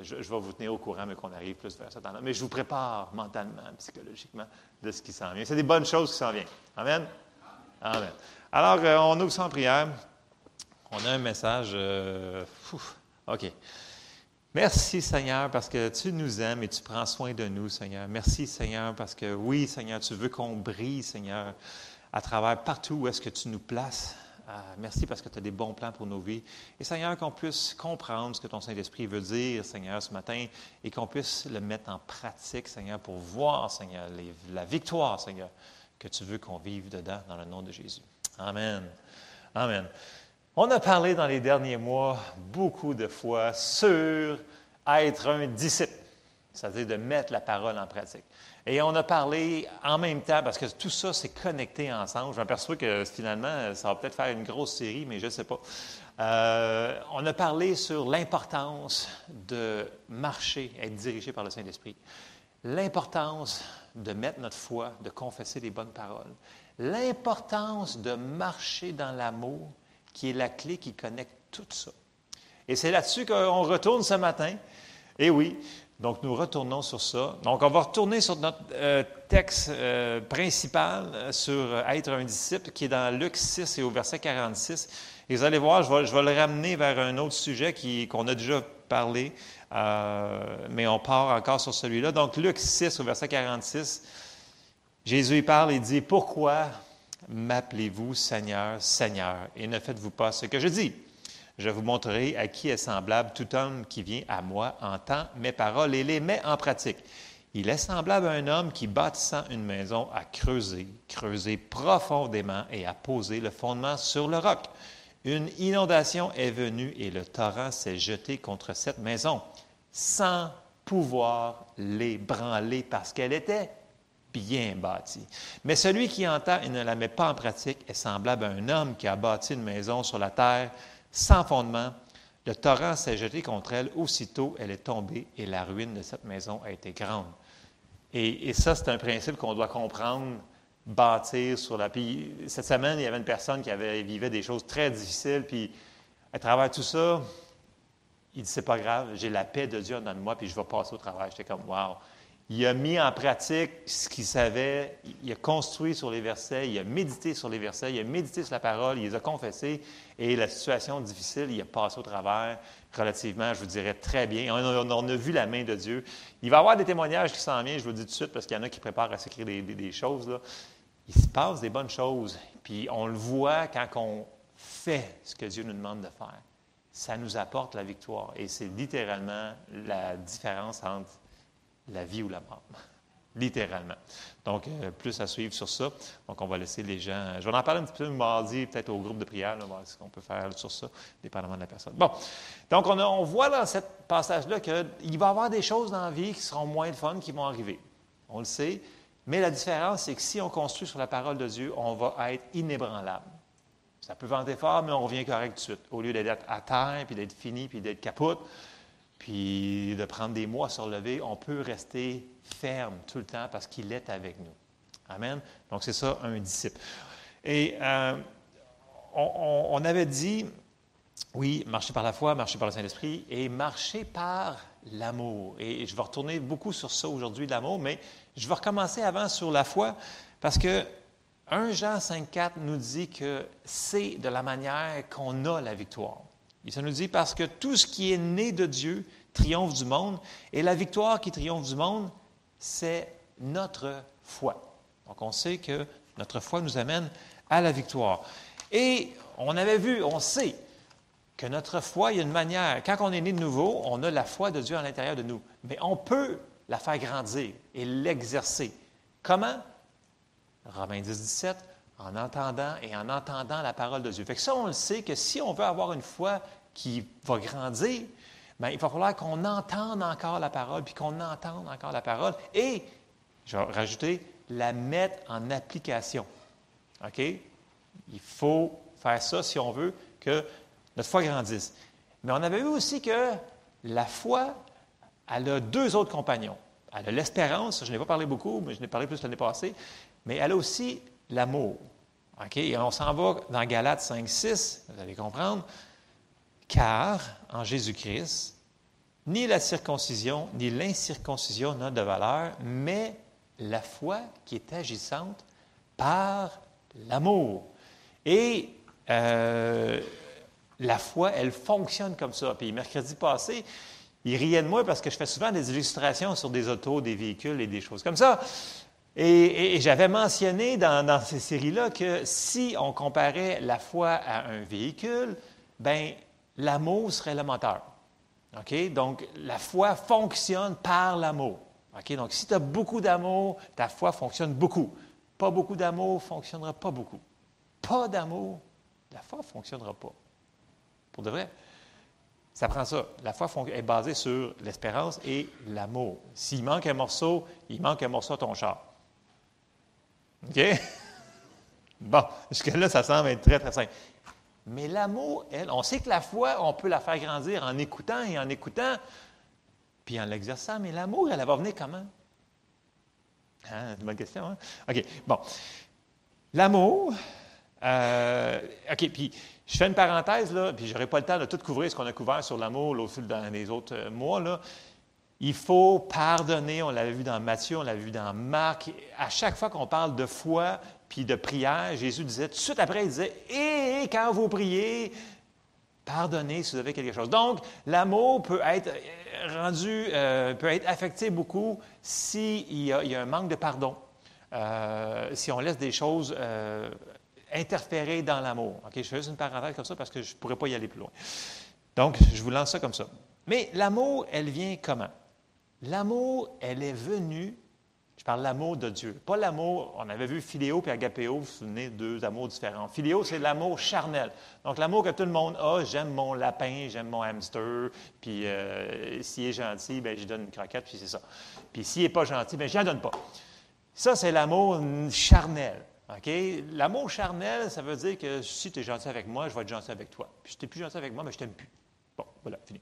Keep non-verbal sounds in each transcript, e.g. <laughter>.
Je, vais vous tenir au courant, mais qu'on arrive plus vers ça. Mais je vous prépare mentalement, psychologiquement, de ce qui s'en vient. C'est des bonnes choses qui s'en viennent. Amen? Amen. Alors, euh, on ouvre en prière. On a un message. Euh, OK. Merci Seigneur parce que tu nous aimes et tu prends soin de nous, Seigneur. Merci Seigneur parce que oui, Seigneur, tu veux qu'on brille, Seigneur, à travers partout où est-ce que tu nous places. Ah, merci parce que tu as des bons plans pour nos vies. Et Seigneur, qu'on puisse comprendre ce que ton Saint-Esprit veut dire, Seigneur, ce matin, et qu'on puisse le mettre en pratique, Seigneur, pour voir, Seigneur, la victoire, Seigneur, que tu veux qu'on vive dedans, dans le nom de Jésus. Amen. Amen. On a parlé dans les derniers mois beaucoup de fois sur être un disciple, c'est-à-dire de mettre la parole en pratique. Et on a parlé en même temps, parce que tout ça, c'est connecté ensemble. Je m'aperçois que finalement, ça va peut-être faire une grosse série, mais je ne sais pas. Euh, on a parlé sur l'importance de marcher, être dirigé par le Saint-Esprit. L'importance de mettre notre foi, de confesser les bonnes paroles. L'importance de marcher dans l'amour, qui est la clé qui connecte tout ça. Et c'est là-dessus qu'on retourne ce matin. Et oui, donc, nous retournons sur ça. Donc, on va retourner sur notre euh, texte euh, principal euh, sur être un disciple, qui est dans Luc 6 et au verset 46. Et vous allez voir, je vais, le ramener vers un autre sujet qu'on a déjà parlé, mais on part encore sur celui-là. Donc, Luc 6 au verset 46, Jésus y parle et dit, Pourquoi m'appelez-vous Seigneur, Seigneur, et ne faites-vous pas ce que je dis? Je vous montrerai à qui est semblable tout homme qui vient à moi, entend mes paroles et les met en pratique. Il est semblable à un homme qui, bâtissant une maison, a creusé, creusé profondément et a posé le fondement sur le roc. Une inondation est venue et le torrent s'est jeté contre cette maison, sans pouvoir l'ébranler parce qu'elle était bien bâtie. Mais celui qui entend et ne la met pas en pratique est semblable à un homme qui a bâti une maison sur la terre sans fondement. Le torrent s'est jeté contre elle. Aussitôt, elle est tombée et la ruine de cette maison a été grande. Et, ça, c'est un principe qu'on doit comprendre, bâtir sur la. Puis cette semaine, il y avait une personne qui avait, vivait des choses très difficiles. Puis à travers tout ça, il dit C'est pas grave, j'ai la paix de Dieu dans moi, puis je vais passer au travail. J'étais comme Wow. Il a mis en pratique ce qu'il savait, il a construit sur les versets, il a médité sur les versets, il a médité sur la parole, il les a confessés, et la situation difficile, il a passé au travers relativement, je vous dirais, très bien. On a, vu la main de Dieu. Il va y avoir des témoignages qui s'en viennent, je vous le dis tout de suite, parce qu'il y en a qui préparent à s'écrire des, choses. Il se passe des bonnes choses, puis on le voit quand on fait ce que Dieu nous demande de faire. Ça nous apporte la victoire, et c'est littéralement la différence entre la vie ou la mort. Littéralement. Donc, euh, plus à suivre sur ça. Donc, on va laisser les gens. Je vais en parler un petit peu mardi, peut-être au groupe de prière, voir ce qu'on peut faire sur ça, dépendamment de la personne. Bon. Donc, on, voit dans ce passage-là qu'il va y avoir des choses dans la vie qui seront moins de fun qui vont arriver. On le sait. Mais la différence, c'est que si on construit sur la parole de Dieu, on va être inébranlable. Ça peut vanter fort, mais on revient correct tout de suite. Au lieu d'être à terre, puis d'être fini, puis d'être capote, puis de prendre des mois à se relever, on peut rester ferme tout le temps parce qu'il est avec nous. Amen. Donc, c'est ça, un disciple. Et euh, on, avait dit, oui, marcher par la foi, marcher par le Saint-Esprit et marcher par l'amour. Et je vais retourner beaucoup sur ça aujourd'hui, l'amour, mais je vais recommencer avant sur la foi parce que 1 Jean 5,4 nous dit que c'est de la manière qu'on a la victoire. Et ça nous dit parce que tout ce qui est né de Dieu triomphe du monde, et la victoire qui triomphe du monde, c'est notre foi. Donc on sait que notre foi nous amène à la victoire. Et on avait vu, on sait que notre foi, il y a une manière, quand on est né de nouveau, on a la foi de Dieu à l'intérieur de nous, mais on peut la faire grandir et l'exercer. Comment? Romains 10, 17, en entendant et en entendant la parole de Dieu. Fait que ça, on le sait que si on veut avoir une foi qui va grandir, bien, il va falloir qu'on entende encore la parole, puis qu'on entende encore la parole, et, je vais rajouter, la mettre en application. OK? Il faut faire ça si on veut que notre foi grandisse. Mais on avait vu aussi que la foi, elle a deux autres compagnons. Elle a l'espérance, je n'ai pas parlé beaucoup, mais je n'ai parlé plus l'année passée, mais elle a aussi l'amour. OK? Et on s'en va dans Galates 5, 6, vous allez comprendre. Car en Jésus-Christ, Ni la circoncision, ni l'incirconcision n'ont de valeur, mais la foi qui est agissante par l'amour. Et euh, la foi, elle fonctionne comme ça. Puis mercredi passé, il riait de moi parce que je fais souvent des illustrations sur des autos, des véhicules et des choses comme ça. Et, j'avais mentionné dans, ces séries-là que si on comparait la foi à un véhicule, ben l'amour serait le? Donc, la foi fonctionne par l'amour. Donc, si tu as beaucoup d'amour, ta foi fonctionne beaucoup. Pas beaucoup d'amour, ne fonctionnera pas beaucoup. Pas d'amour, la foi ne fonctionnera pas. Pour de vrai. Ça prend ça. La foi est basée sur l'espérance et l'amour. S'il manque un morceau, il manque un morceau à ton char. OK? <laughs> Bon, jusque-là, ça semble être très, très simple. Mais l'amour, elle, on sait que la foi, on peut la faire grandir en écoutant et en écoutant, puis en l'exerçant, mais l'amour, elle, va venir comment? Hein, c'est une bonne question, hein? OK, bon. L'amour, euh, OK, puis je fais une parenthèse, là, puis je n'aurai pas le temps de tout couvrir ce qu'on a couvert sur l'amour au fil dans les autres euh, mois. Là. Il faut pardonner, on l'avait vu dans Matthieu, on l'avait vu dans Marc. À chaque fois qu'on parle de foi puis de prière, Jésus disait, tout de suite après, il disait, et quand vous priez, pardonnez si vous avez quelque chose. Donc, l'amour peut être euh, rendu, peut être affecté beaucoup s'il y, y, a un manque de pardon, si on laisse des choses interférer dans l'amour. OK, je fais juste une parenthèse comme ça parce que je ne pourrais pas y aller plus loin. Donc, je vous lance ça comme ça. Mais l'amour, elle vient comment? L'amour, elle est venue, je parle l'amour de Dieu. Pas l'amour, on avait vu philéo et agapéo, vous vous souvenez, deux amours différents. Philéo, c'est l'amour charnel. Donc, l'amour que tout le monde a, j'aime mon lapin, j'aime mon hamster, puis euh, s'il est gentil, ben, je donne une croquette, puis c'est ça. Puis s'il n'est pas gentil, ben, je n'en donne pas. Ça, c'est l'amour charnel. L'amour charnel, ça veut dire que si tu es gentil avec moi, je vais être gentil avec toi. Puis si tu n'es plus gentil avec moi, ben, je t'aime plus. Bon, voilà, fini.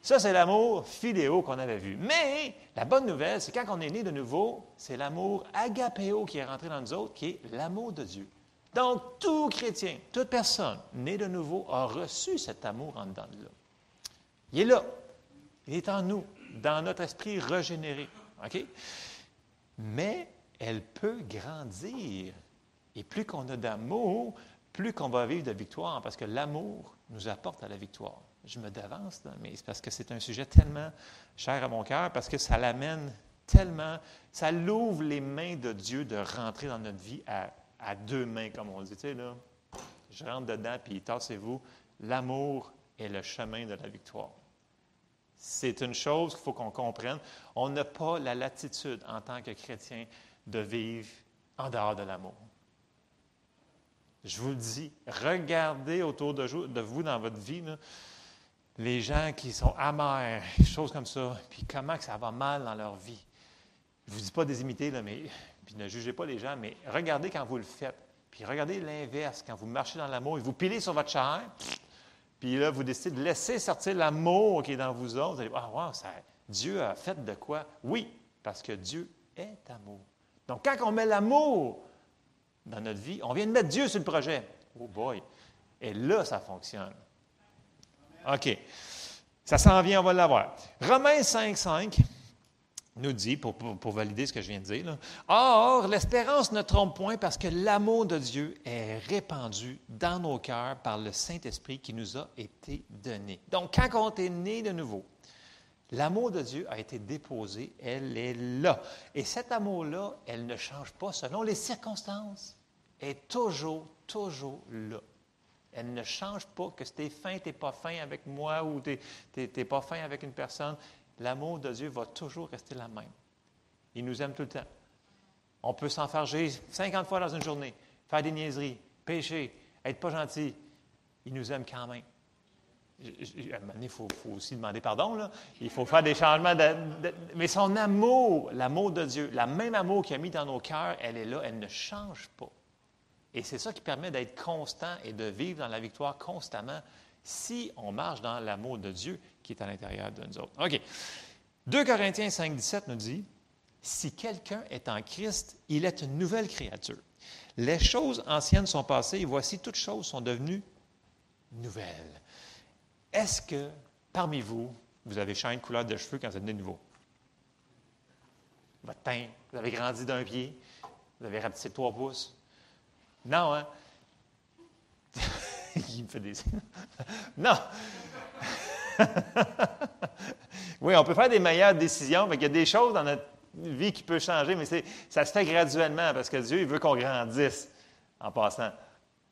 Ça, c'est l'amour fidéo qu'on avait vu. Mais la bonne nouvelle, c'est quand on est né de nouveau, c'est l'amour agapéo qui est rentré dans nous autres, qui est l'amour de Dieu. Donc, tout chrétien, toute personne née de nouveau a reçu cet amour en dedans de là. Il est là. Il est en nous, dans notre esprit régénéré. Mais elle peut grandir et plus qu'on a d'amour, plus qu'on va vivre de victoire, parce que l'amour nous apporte à la victoire. Je me d'avance, mais c'est parce que c'est un sujet tellement cher à mon cœur, parce que ça l'amène tellement, ça l'ouvre les mains de Dieu de rentrer dans notre vie à, deux mains, comme on dit. Tu sais, là, je rentre dedans, puis tassez-vous. L'amour est le chemin de la victoire. C'est une chose qu'il faut qu'on comprenne. On n'a pas la latitude en tant que chrétien de vivre en dehors de l'amour. Je vous le dis, regardez autour de vous dans votre vie, les gens qui sont amers, choses comme ça, puis comment que ça va mal dans leur vie. Je ne vous dis pas des imiter, là, mais, puis ne jugez pas les gens, mais regardez quand vous le faites. Puis regardez l'inverse, quand vous marchez dans l'amour et vous pilez sur votre chair, puis là, vous décidez de laisser sortir l'amour qui est dans vous autres. Vous allez ah, wow, Dieu a fait de quoi? Oui, parce que Dieu est amour. Donc, quand on met l'amour dans notre vie, on vient de mettre Dieu sur le projet. Oh boy! Et là, ça fonctionne. OK. Ça s'en vient, on va l'avoir. Romains 5, 5 nous dit, pour, pour, valider ce que je viens de dire, Or, l'espérance ne trompe point parce que l'amour de Dieu est répandu dans nos cœurs par le Saint-Esprit qui nous a été donné. Donc, quand on est né de nouveau, L'amour de Dieu a été déposé, elle est là. Et cet amour-là, elle ne change pas selon les circonstances. Elle est toujours, toujours là. Elle ne change pas que si tu es fin, tu n'es pas fin avec moi ou tu n'es pas fin avec une personne. L'amour de Dieu va toujours rester la même. Il nous aime tout le temps. On peut s'enfarger 50 fois dans une journée, faire des niaiseries, pécher, être pas gentil. Il nous aime quand même il faut, aussi demander pardon. Là. Il faut faire des changements. mais son amour, l'amour de Dieu, la même amour qu'il a mis dans nos cœurs, elle est là, elle ne change pas. Et c'est ça qui permet d'être constant et de vivre dans la victoire constamment si on marche dans l'amour de Dieu qui est à l'intérieur de nous autres. OK. 2 Corinthiens 5, 17 nous dit Si quelqu'un est en Christ, il est une nouvelle créature. Les choses anciennes sont passées et voici toutes choses sont devenues nouvelles. Est-ce que parmi vous, vous avez changé de couleur de cheveux quand vous êtes né nouveau? Votre teint, vous avez grandi d'un pied, vous avez rapetissé trois pouces. Non, hein? <laughs> Il me fait des. <laughs> non! <laughs> oui, on peut faire des meilleures décisions, mais il y a des choses dans notre vie qui peuvent changer, mais ça se fait graduellement parce que Dieu, il veut qu'on grandisse en passant.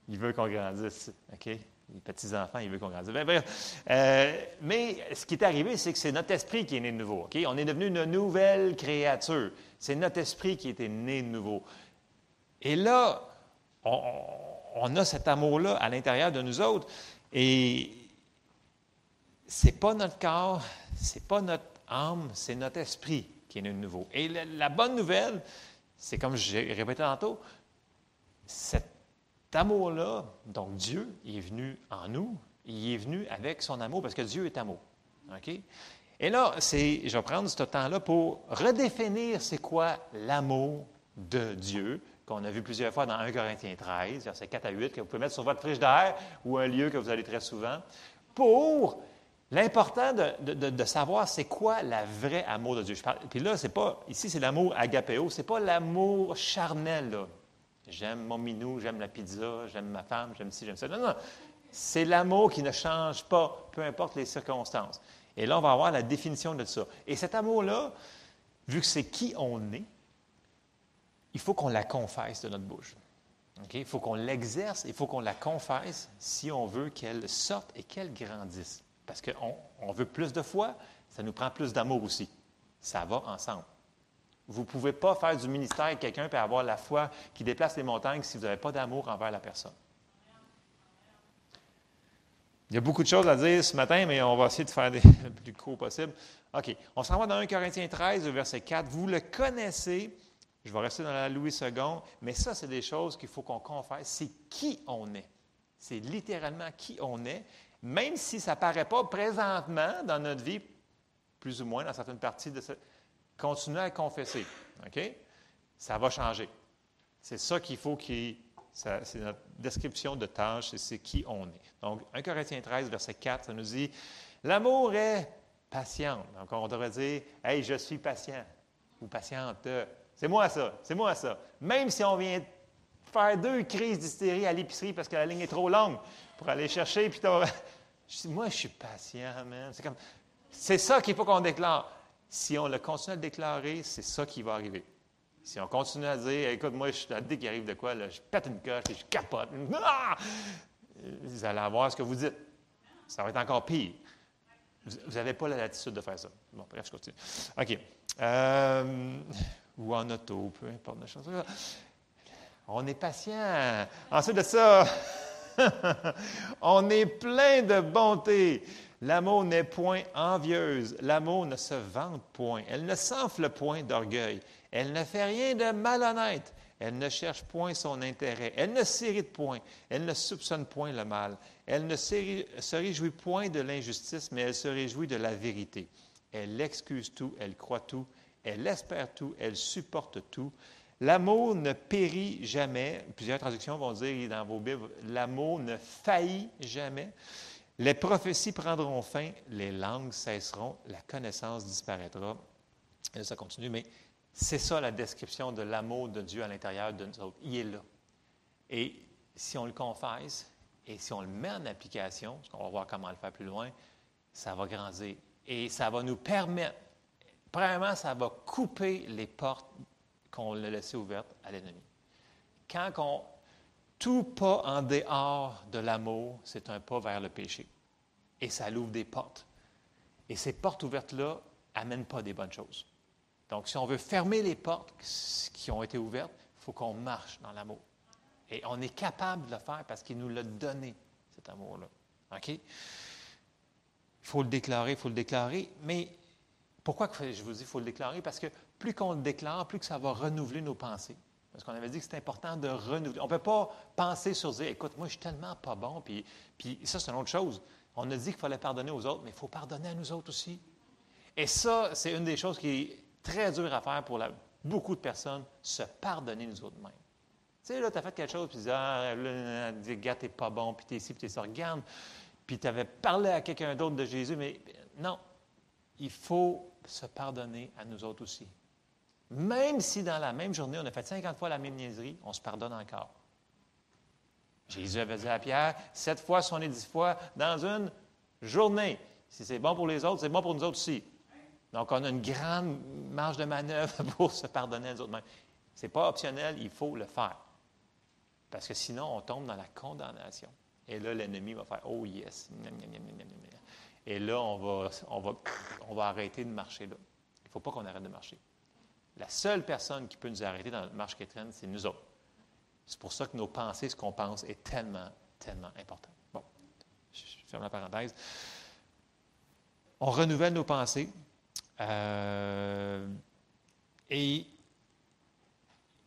Il veut qu'on grandisse. OK? Les petits-enfants, il veut qu'on grandisse. Ben, euh, mais ce qui est arrivé, c'est que c'est notre esprit qui est né de nouveau. OK? On est devenu une nouvelle créature. C'est notre esprit qui était né de nouveau. Et là, on, a cet amour-là à l'intérieur de nous autres. Et c'est pas notre corps, c'est pas notre âme, c'est notre esprit qui est de nouveau. Et la, bonne nouvelle, c'est comme j'ai répété tantôt, cet amour-là, donc Dieu, il est venu en nous, il est venu avec son amour, parce que Dieu est amour. OK? Et là, je vais prendre ce temps-là pour redéfinir c'est quoi l'amour de Dieu, qu'on a vu plusieurs fois dans 1 Corinthiens 13, versets 4 à 8, que vous pouvez mettre sur votre frigidaire ou un lieu que vous allez très souvent, pour l'important de, savoir c'est quoi le vrai amour de Dieu. puis là, c'est pas, ici, c'est l'amour agapéo, c'est pas l'amour charnel. J'aime mon minou, j'aime la pizza, j'aime ma femme, j'aime ci, j'aime ça. Non, non. C'est l'amour qui ne change pas, peu importe les circonstances. Et là, on va avoir la définition de ça. Et cet amour-là, vu que c'est qui on est, il faut qu'on la confesse de notre bouche. Il faut qu'on l'exerce, il faut qu'on la confesse si on veut qu'elle sorte et qu'elle grandisse. Parce qu'on on veut plus de foi, ça nous prend plus d'amour aussi. Ça va ensemble. Vous ne pouvez pas faire du ministère avec quelqu'un et avoir la foi qui déplace les montagnes si vous n'avez pas d'amour envers la personne. Il y a beaucoup de choses à dire ce matin, mais on va essayer de faire <laughs> le plus court possible. OK. On s'en va dans 1 Corinthiens 13, verset 4. Vous le connaissez. Je vais rester dans la Louis II, mais ça, c'est des choses qu'il faut qu'on confesse. C'est qui on est. C'est littéralement qui on est, même si ça ne paraît pas présentement dans notre vie, plus ou moins dans certaines parties de cette continuez à confesser. OK? Ça va changer. C'est ça qu'il faut qu'il. C'est notre description de tâche, c'est qui on est. Donc, 1 Corinthiens 13, verset 4, ça nous dit L'amour est patient. Donc, on devrait dire Hey, je suis patient ou patiente. C'est moi ça, c'est moi ça. Même si on vient faire deux crises d'hystérie à l'épicerie parce que la ligne est trop longue pour aller chercher, puis <laughs> moi, je suis patient, man. C'est comme, c'est ça qu'il faut qu'on déclare. Si on le continue à déclarer, c'est ça qui va arriver. Si on continue à dire, écoute, moi, je, dès qu'il arrive de quoi, je pète une coche et je capote. <laughs> Ah! Vous allez avoir ce que vous dites. Ça va être encore pire. Vous n'avez pas la latitude de faire ça. Bon, bref, je continue. OK. Euh, ou en auto, peu importe la chose. On est patient. Ensuite de ça, <laughs> on est plein de bonté. L'amour n'est point envieuse. L'amour ne se vante point. Elle ne s'enfle point d'orgueil. Elle ne fait rien de malhonnête. Elle ne cherche point son intérêt. Elle ne s'irrite point. Elle ne soupçonne point le mal. Elle ne se réjouit point de l'injustice, mais elle se réjouit de la vérité. Elle excuse tout, elle croit tout, elle espère tout, elle supporte tout. L'amour ne périt jamais. Plusieurs traductions vont dire dans vos Bibles, l'amour ne faillit jamais. Les prophéties prendront fin, les langues cesseront, la connaissance disparaîtra. Et ça continue, mais c'est ça la description de l'amour de Dieu à l'intérieur de nous autres. Il est là. Et si on le confesse et si on le met en application, parce qu'on va voir comment le faire plus loin, ça va grandir. Et ça va nous permettre, premièrement, ça va couper les portes qu'on l'a laissées ouvertes à l'ennemi. Quand on, tout pas en dehors de l'amour, c'est un pas vers le péché. Et ça l'ouvre des portes. Et ces portes ouvertes-là n'amènent pas des bonnes choses. Donc, si on veut fermer les portes qui ont été ouvertes, il faut qu'on marche dans l'amour. Et on est capable de le faire parce qu'il nous l'a donné, cet amour-là. OK? Il faut le déclarer, il faut le déclarer. Mais pourquoi je vous dis qu'il faut le déclarer? Parce que plus qu'on le déclare, plus que ça va renouveler nos pensées. Parce qu'on avait dit que c'est important de renouveler. On ne peut pas penser sur dire, écoute, moi, je suis tellement pas bon, puis, puis ça, c'est une autre chose. On a dit qu'il fallait pardonner aux autres, mais il faut pardonner à nous autres aussi. Et ça, c'est une des choses qui est très dure à faire pour beaucoup de personnes, se pardonner nous autres mêmes. Tu sais, là, tu as fait quelque chose, puis tu dis, ah, là, gars, t'es pas bon, puis t'es ici, puis t'es ça. Regarde, puis tu avais parlé à quelqu'un d'autre de Jésus, mais non, il faut se pardonner à nous autres aussi. Même si dans la même journée, on a fait 50 fois la même niaiserie, on se pardonne encore. Jésus avait dit à Pierre, sept fois, est dix fois dans une journée. Si c'est bon pour les autres, c'est bon pour nous autres aussi. Donc, on a une grande marge de manœuvre <laughs> pour se pardonner à nous autres. Ce n'est pas optionnel, il faut le faire. Parce que sinon, on tombe dans la condamnation. Et là, l'ennemi va faire Oh yes. Et là, on va, on va, on va arrêter de marcher là. Il ne faut pas qu'on arrête de marcher. La seule personne qui peut nous arrêter dans notre marche chrétienne, c'est nous autres. C'est pour ça que nos pensées, ce qu'on pense, est tellement, tellement important. Bon, je ferme la parenthèse. On renouvelle nos pensées. Euh, et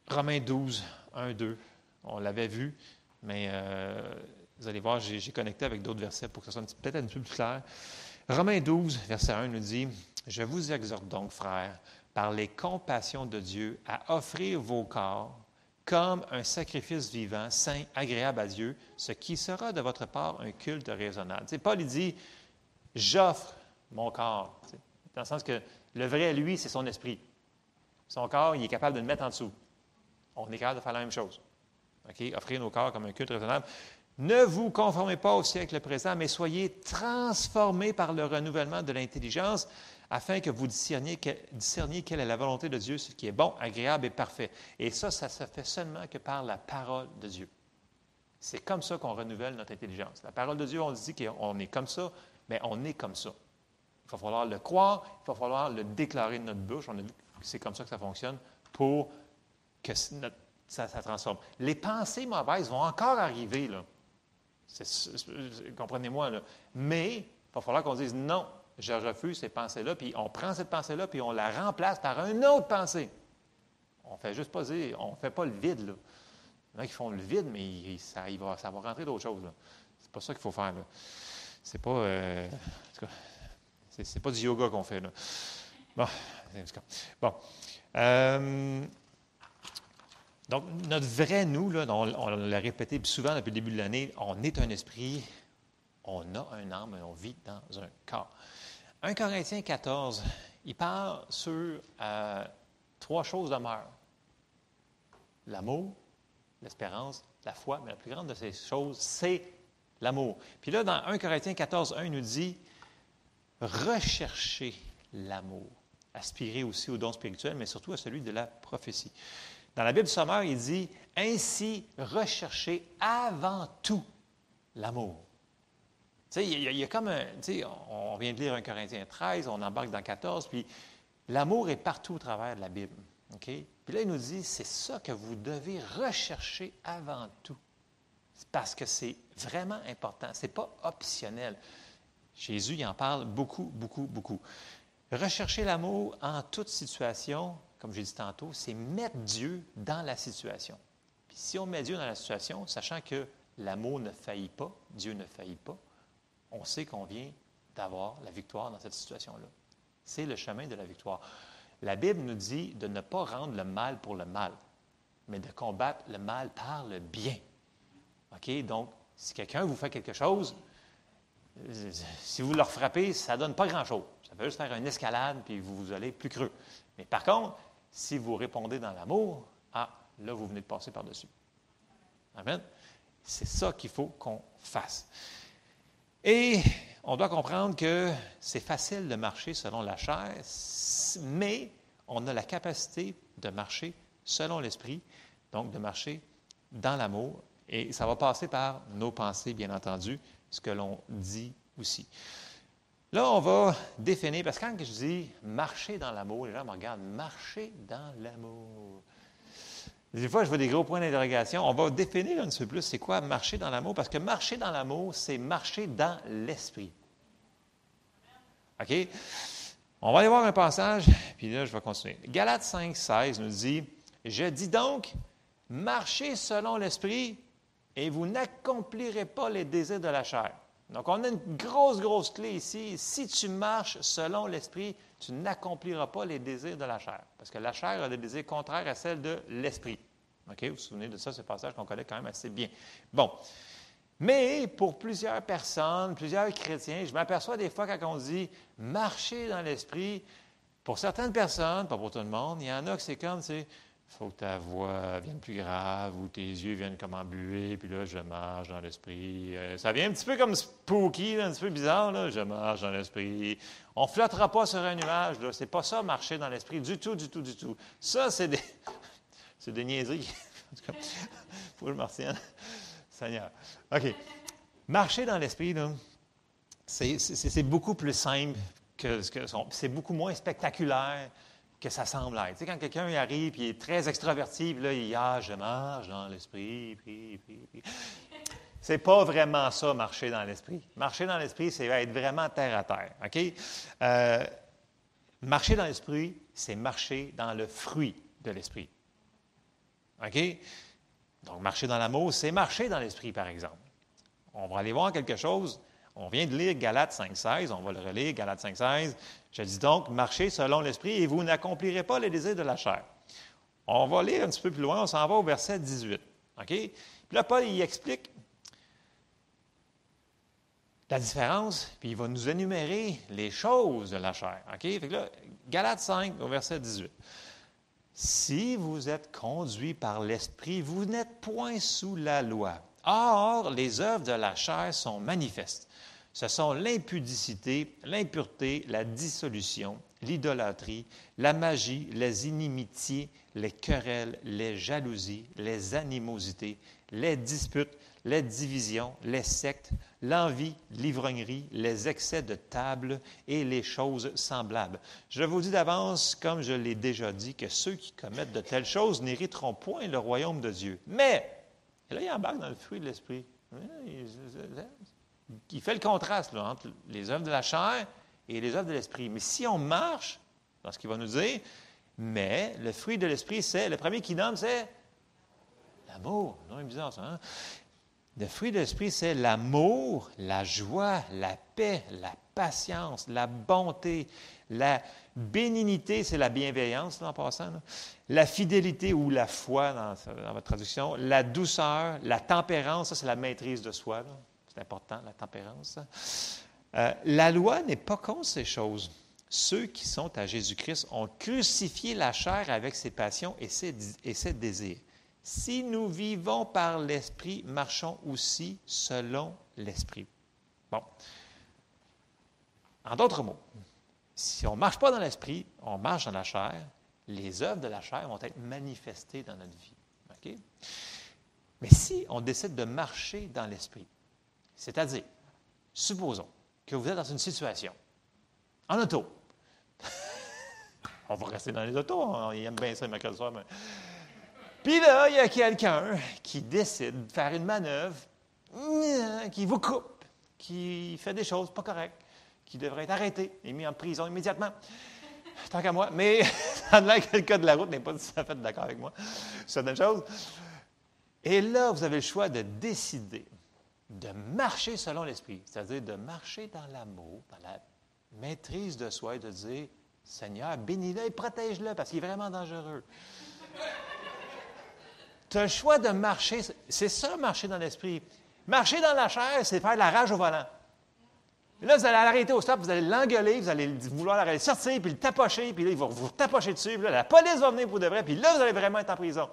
Romains 12, 1, 2, on l'avait vu, mais euh, vous allez voir, j'ai connecté avec d'autres versets pour que ce soit peut-être un petit peu plus clair. Romains 12, verset 1 nous dit Je vous exhorte donc, frères, par les compassions de Dieu, à offrir vos corps comme un sacrifice vivant, saint, agréable à Dieu, ce qui sera de votre part un culte raisonnable. Tu Paul il dit J'offre mon corps. dans le sens que le vrai, lui, c'est son esprit. Son corps, il est capable de le mettre en dessous. On est capable de faire la même chose. Offrir nos corps comme un culte raisonnable. Ne vous conformez pas au siècle présent, mais soyez transformés par le renouvellement de l'intelligence, afin que vous discerniez, quelle est la volonté de Dieu, ce qui est bon, agréable et parfait. Et ça, ça se fait seulement que par la parole de Dieu. C'est comme ça qu'on renouvelle notre intelligence. La parole de Dieu, on dit qu'on est comme ça, mais on est comme ça. Il va falloir le croire, il va falloir le déclarer de notre bouche. On a dit que c'est comme ça que ça fonctionne pour que ça, ça transforme. Les pensées mauvaises vont encore arriver, là. Comprenez-moi, là. Mais il va falloir qu'on dise non, je refuse ces pensées-là, puis on prend cette pensée-là, puis on la remplace par une autre pensée. On ne fait juste pas dire, on fait pas le vide, là. Il y en a qui font le vide, mais ça, va, ça va rentrer d'autres choses. C'est pas ça qu'il faut faire. Là. C'est pas. Euh, c'est, pas du yoga qu'on fait. Là. Bon. Bon. Euh, donc, notre vrai nous, on, l'a répété souvent depuis le début de l'année, on est un esprit, on a un âme et on vit dans un corps. 1 Corinthiens 14, il parle sur euh, trois choses demeurent. L'amour, l'espérance, la foi, mais la plus grande de ces choses, c'est l'amour. Puis là, dans 1 Corinthiens 14, 1, il nous dit rechercher l'amour. Aspirer aussi au don spirituel, mais surtout à celui de la prophétie. Dans la Bible Sommeur, il dit Ainsi rechercher avant tout l'amour. Tu sais, il y, a, comme on vient de lire un Corinthien 13, on embarque dans 14, puis l'amour est partout au travers de la Bible. OK? Puis là, il nous dit c'est ça que vous devez rechercher avant tout. Parce que c'est vraiment important. Ce n'est pas optionnel. Jésus, il en parle beaucoup, beaucoup, beaucoup. Rechercher l'amour en toute situation, comme j'ai dit tantôt, c'est mettre Dieu dans la situation. Si on met Dieu dans la situation, sachant que l'amour ne faillit pas, Dieu ne faillit pas, on sait qu'on vient d'avoir la victoire dans cette situation-là. C'est le chemin de la victoire. La Bible nous dit de ne pas rendre le mal pour le mal, mais de combattre le mal par le bien. OK? Donc, si quelqu'un vous fait quelque chose, si vous leur frappez, ça ne donne pas grand-chose. Ça peut juste faire une escalade, puis vous, vous allez plus creux. Mais par contre, si vous répondez dans l'amour, ah, là, vous venez de passer par-dessus. Amen. C'est ça qu'il faut qu'on fasse. Et on doit comprendre que c'est facile de marcher selon la chair, mais on a la capacité de marcher selon l'esprit, donc de marcher dans l'amour. Et ça va passer par nos pensées, bien entendu, ce que l'on dit aussi. Là, on va définir, parce que quand je dis marcher dans l'amour, les gens me regardent, marcher dans l'amour. Des fois, je vois des gros points d'interrogation. On va définir un petit peu plus c'est quoi marcher dans l'amour, parce que marcher dans l'amour, c'est marcher dans l'esprit. OK? On va aller voir un passage, puis là, je vais continuer. Galates 5, 16 nous dit Je dis donc, marchez selon l'esprit, et vous n'accomplirez pas les désirs de la chair. Donc, on a une grosse, grosse clé ici. Si tu marches selon l'esprit, tu n'accompliras pas les désirs de la chair. Parce que la chair a des désirs contraires à celles de l'esprit. OK? Vous vous souvenez de ça, ce passage qu'on connaît quand même assez bien. Bon. Mais pour plusieurs personnes, plusieurs chrétiens, je m'aperçois des fois quand on dit marcher dans l'esprit, pour certaines personnes, pas pour tout le monde, il y en a que c'est comme, c'est faut que ta voix vienne plus grave ou tes yeux viennent comme embués, puis là, je marche dans l'esprit. Euh, ça vient un petit peu comme spooky, un petit peu bizarre, là. Je marche dans l'esprit. On flottera pas sur un nuage, là. C'est pas ça, marcher dans l'esprit, du tout, du tout, du tout. Ça, c'est des, <laughs> c'est des niaiseries. <laughs> en tout cas, pour le martien. Seigneur. OK. Marcher dans l'esprit, là, c'est beaucoup plus simple que, que c'est beaucoup moins spectaculaire que ça semble être. Tu sais, quand quelqu'un arrive et est très extraverti, puis là, il ah, je marche dans l'esprit. C'est pas vraiment ça, marcher dans l'esprit. Marcher dans l'esprit, c'est être vraiment terre à terre. OK? Euh, marcher dans l'esprit, c'est marcher dans le fruit de l'esprit. OK? Donc, marcher dans l'amour, c'est marcher dans l'esprit, par exemple. On va aller voir quelque chose. On vient de lire Galates 5.16, on va le relire, Galates 5.16. Je dis donc, marchez selon l'esprit et vous n'accomplirez pas les désirs de la chair. On va lire un petit peu plus loin, on s'en va au verset 18. OK? Puis là, Paul, il explique la différence, puis il va nous énumérer les choses de la chair. OK? Fait que là, Galates 5, au verset 18. Si vous êtes conduit par l'Esprit, vous n'êtes point sous la loi. Or, les œuvres de la chair sont manifestes ce sont l'impudicité, l'impureté, la dissolution, l'idolâtrie, la magie, les inimitiés, les querelles, les jalousies, les animosités, les disputes, les divisions, les sectes, l'envie, l'ivrognerie, les excès de table et les choses semblables. Je vous dis d'avance, comme je l'ai déjà dit, que ceux qui commettent de telles choses n'hériteront point le royaume de Dieu. Mais, et là, il embarque dans le fruit de l'esprit qui fait le contraste entre les œuvres de la chair et les œuvres de l'esprit. Mais si on marche dans ce qu'il va nous dire, mais le fruit de l'esprit, c'est, le premier qui nomme, c'est l'amour. Non, bizarre ça. Hein? Le fruit de l'esprit, c'est l'amour, la joie, la paix, la patience, la bonté, la bénignité, c'est la bienveillance en passant, la fidélité ou la foi dans, dans, votre traduction, la douceur, la tempérance, ça c'est la maîtrise de soi important, la tempérance. Euh, la loi n'est pas contre ces choses. Ceux qui sont à Jésus-Christ ont crucifié la chair avec ses passions et ses, et ses désirs. Si nous vivons par l'Esprit, marchons aussi selon l'Esprit. Bon. En d'autres mots, si on ne marche pas dans l'Esprit, on marche dans la chair, les œuvres de la chair vont être manifestées dans notre vie. OK? Mais si on décide de marcher dans l'Esprit, c'est-à-dire, supposons que vous êtes dans une situation, en auto. <laughs> On va rester dans les autos, on aime bien ça le mercredi soir. Mais... Puis là, il y a quelqu'un qui décide de faire une manœuvre euh, qui vous coupe, qui fait des choses pas correctes, qui devrait être arrêté et mis en prison immédiatement. Tant qu'à moi. Mais <laughs> ça a que le cas de la route n'est pas tout à fait d'accord avec moi sur certaines choses. Et là, vous avez le choix de décider de marcher selon l'Esprit, c'est-à-dire de marcher dans l'amour, dans la maîtrise de soi et de dire, Seigneur, bénis-le et protège-le parce qu'il est vraiment dangereux. <laughs> tu as le choix de marcher, c'est ça, marcher dans l'Esprit. Marcher dans la chair, c'est faire la rage au volant. Là, vous allez l'arrêter au stop, vous allez l'engueuler, vous allez vouloir l'arrêter, sortir, puis le tapocher, puis là, il va vous tapocher dessus, puis là, la police va venir pour de vrai, puis là, vous allez vraiment être en prison.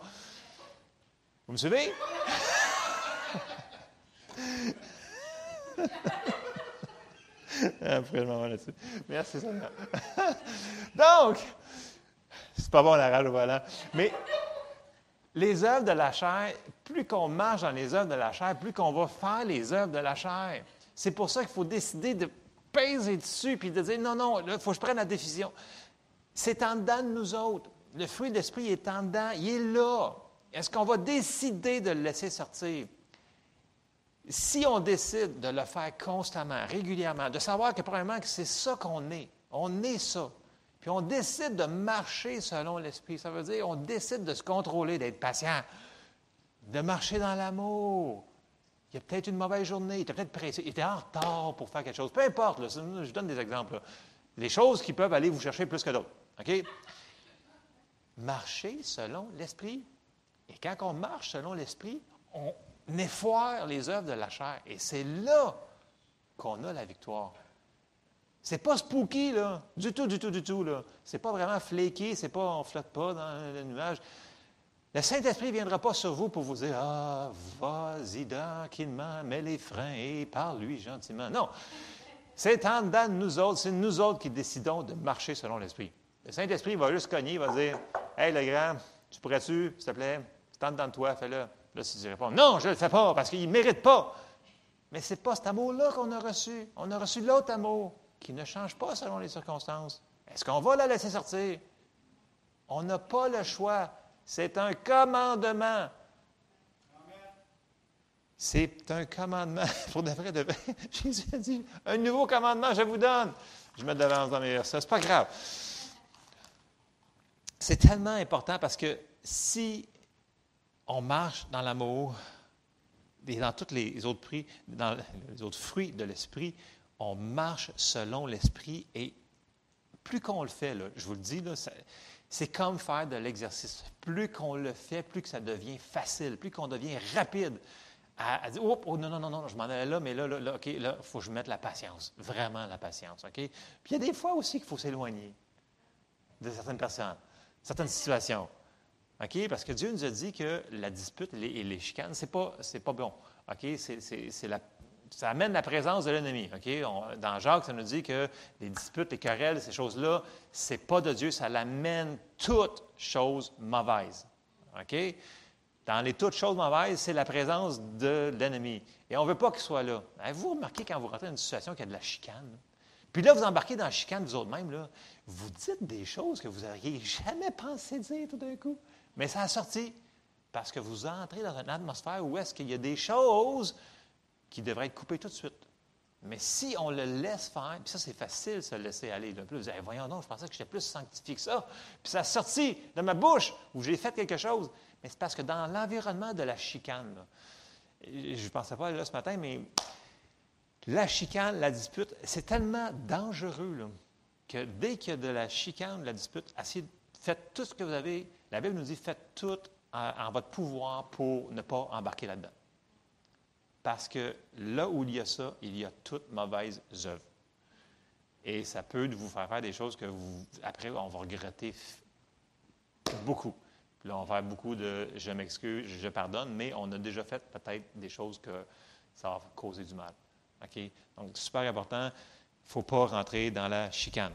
Vous me suivez? <laughs> <laughs> Après le moment là-dessus. Merci, Seigneur. <laughs> Donc, c'est pas bon la rage au volant. Mais les œuvres de la chair, plus qu'on marche dans les œuvres de la chair, plus qu'on va faire les œuvres de la chair. C'est pour ça qu'il faut décider de peser dessus puis de dire non, non, il faut que je prenne la décision. C'est en dedans de nous autres. Le fruit de l'esprit est en dedans, il est là. Est-ce qu'on va décider de le laisser sortir? Si on décide de le faire constamment, régulièrement, de savoir que probablement que c'est ça qu'on est, on est ça, puis on décide de marcher selon l'Esprit, ça veut dire on décide de se contrôler, d'être patient, de marcher dans l'amour. Il y a peut-être une mauvaise journée, il était peut-être pressé, il était en retard pour faire quelque chose. Peu importe, je donne des exemples. Les choses qui peuvent aller vous chercher plus que d'autres. OK? Marcher selon l'Esprit. Et quand on marche selon l'Esprit, on, mais foire les œuvres de la chair. Et c'est là qu'on a la victoire. C'est pas spooky, là. Du tout, du tout, du tout, là. C'est pas vraiment flaky, c'est pas, on flotte pas dans le nuage. Le Saint-Esprit ne viendra pas sur vous pour vous dire Ah, vas-y tranquillement, mets les freins et parle-lui gentiment. Non. C'est en dedans de nous autres, c'est nous autres qui décidons de marcher selon l'Esprit. Le Saint-Esprit va juste cogner, il va dire Hey, le grand, tu pourrais-tu, s'il te plaît, c'est en toi, fais-le. Là, si tu réponds Non, je ne le fais pas parce qu'il ne mérite pas. Mais ce n'est pas cet amour-là qu'on a reçu. On a reçu l'autre amour qui ne change pas selon les circonstances. Est-ce qu'on va la laisser sortir? On n'a pas le choix. C'est un commandement. C'est un commandement. <laughs> Pour de vrai, <laughs> Jésus a dit Un nouveau commandement, je vous donne. Je mets de l'avance dans mes versets. Ce n'est pas grave. C'est tellement important parce que si on marche dans l'amour, et dans tous les autres, prix, dans les autres fruits de l'esprit, on marche selon l'esprit et plus qu'on le fait, je vous le dis, c'est comme faire de l'exercice. Plus qu'on le fait, plus que ça devient facile, plus qu'on devient rapide à, dire oh, non, non, non, non, je m'en allais là, mais là, là, là, il faut que je mette la patience, vraiment la patience. Puis il y a des fois aussi qu'il faut s'éloigner de certaines personnes, certaines situations. OK? Parce que Dieu nous a dit que la dispute et les, chicanes, ce n'est pas, pas bon. OK? C'est la ça amène la présence de l'ennemi. Dans Jacques, ça nous dit que les disputes, les querelles, ces choses-là, ce n'est pas de Dieu, ça l'amène toutes choses mauvaises. Dans les toutes choses mauvaises, c'est la présence de l'ennemi. Et on ne veut pas qu'il soit là. Avez-vous remarqué quand vous rentrez dans une situation qui a de la chicane? Puis là, vous embarquez dans la chicane, vous autres-mêmes, là, vous dites des choses que vous n'auriez jamais pensé dire tout d'un coup. Mais ça a sorti parce que vous entrez dans une atmosphère où est-ce qu'il y a des choses qui devraient être coupées tout de suite. Mais si on le laisse faire, puis ça, c'est facile, se laisser aller. Là. Puis vous dites, voyons donc, je pensais que j'étais plus sanctifié que ça. Puis ça a sorti de ma bouche où j'ai fait quelque chose. Mais c'est parce que dans l'environnement de la chicane, je ne pensais pas là ce matin, mais la chicane, la dispute, c'est tellement dangereux que dès qu'il y a de la chicane, de la dispute, faites tout ce que vous avez la Bible nous dit faites tout en, votre pouvoir pour ne pas embarquer là-dedans. Parce que là où il y a ça, il y a toutes mauvaises œuvres. Et ça peut vous faire faire des choses que vous, après, on va regretter beaucoup. Puis là, on va faire beaucoup de je m'excuse, je pardonne, mais on a déjà fait peut-être des choses que ça va causer du mal. OK? Donc, super important, il ne faut pas rentrer dans la chicane.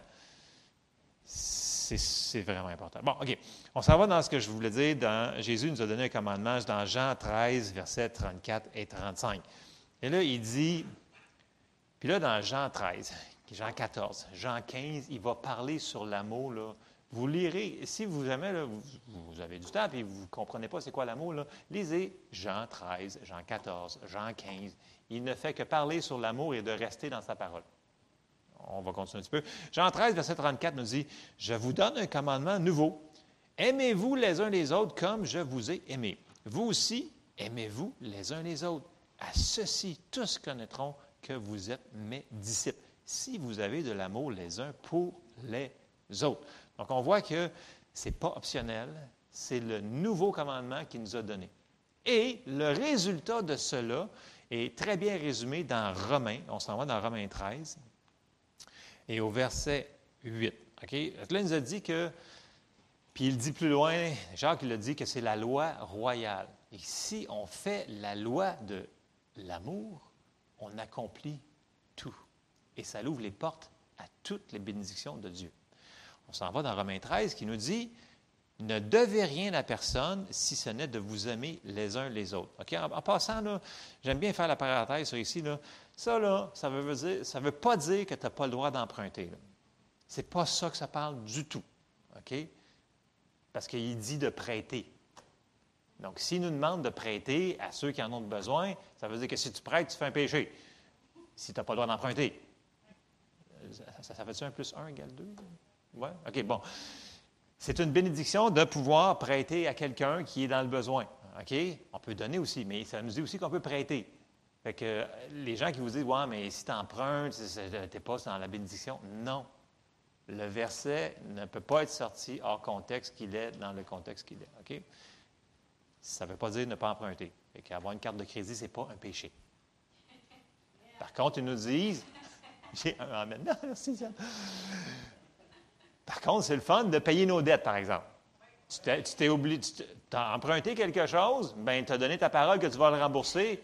C'est vraiment important. Bon, OK. On s'en va dans ce que je voulais dire. Dans, Jésus nous a donné un commandement dans Jean 13, versets 34 et 35. Et là, il dit, puis là, dans Jean 13, Jean 14, Jean 15, il va parler sur l'amour. Vous lirez, si vous jamais, vous, avez du temps et vous ne comprenez pas c'est quoi l'amour, lisez Jean 13, Jean 14, Jean 15. Il ne fait que parler sur l'amour et de rester dans sa parole on va continuer un petit peu. Jean 13, verset 34 nous dit, Je vous donne un commandement nouveau. Aimez-vous les uns les autres comme je vous ai aimé. Vous aussi, aimez-vous les uns les autres. À ceci, tous connaîtront que vous êtes mes disciples, si vous avez de l'amour les uns pour les autres. Donc, on voit que ce n'est pas optionnel, c'est le nouveau commandement qu'il nous a donné. Et le résultat de cela est très bien résumé dans Romains. On s'en va dans Romains 13, et au verset 8. OK? Là, il nous a dit que, puis il dit plus loin, Jacques il a dit que c'est la loi royale. Et si on fait la loi de l'amour, on accomplit tout. Et ça ouvre les portes à toutes les bénédictions de Dieu. On s'en va dans Romains 13 qui nous dit ne devez rien à personne si ce n'est de vous aimer les uns les autres. OK? En, passant, j'aime bien faire la parenthèse sur ici. Là. Ça, là, ça ne veut, pas dire que tu n'as pas le droit d'emprunter. Ce n'est pas ça que ça parle du tout. OK? Parce qu'il dit de prêter. Donc, s'il nous demande de prêter à ceux qui en ont besoin, ça veut dire que si tu prêtes, tu fais un péché. Si tu n'as pas le droit d'emprunter. Ça, ça, fait-tu un plus un égale deux? Oui? OK, bon. C'est une bénédiction de pouvoir prêter à quelqu'un qui est dans le besoin. OK? On peut donner aussi, mais ça nous dit aussi qu'on peut prêter. Fait que les gens qui vous disent, ouais, mais si tu empruntes, tu n'es pas dans la bénédiction. Non. Le verset ne peut pas être sorti hors contexte qu'il est dans le contexte qu'il est. OK? ça ne veut pas dire ne pas emprunter. Et qu'avoir une carte de crédit, ce n'est pas un péché. Par contre, ils nous disent, <laughs> Amen. merci, Par contre, c'est le fun de payer nos dettes, par exemple. Tu t'es oublié, tu as emprunté quelque chose, bien, tu as donné ta parole que tu vas le rembourser.